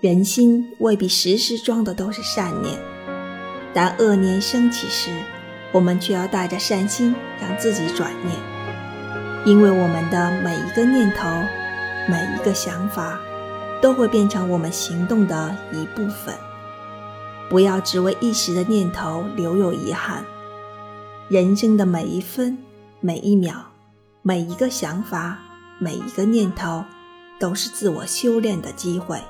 人心未必时时装的都是善念。但恶念升起时我们却要带着善心让自己转念。因为我们的每一个念头每一个想法都会变成我们行动的一部分。不要只为一时的念头留有遗憾。人生的每一分每一秒每一个想法每一个念头都是自我修炼的机会。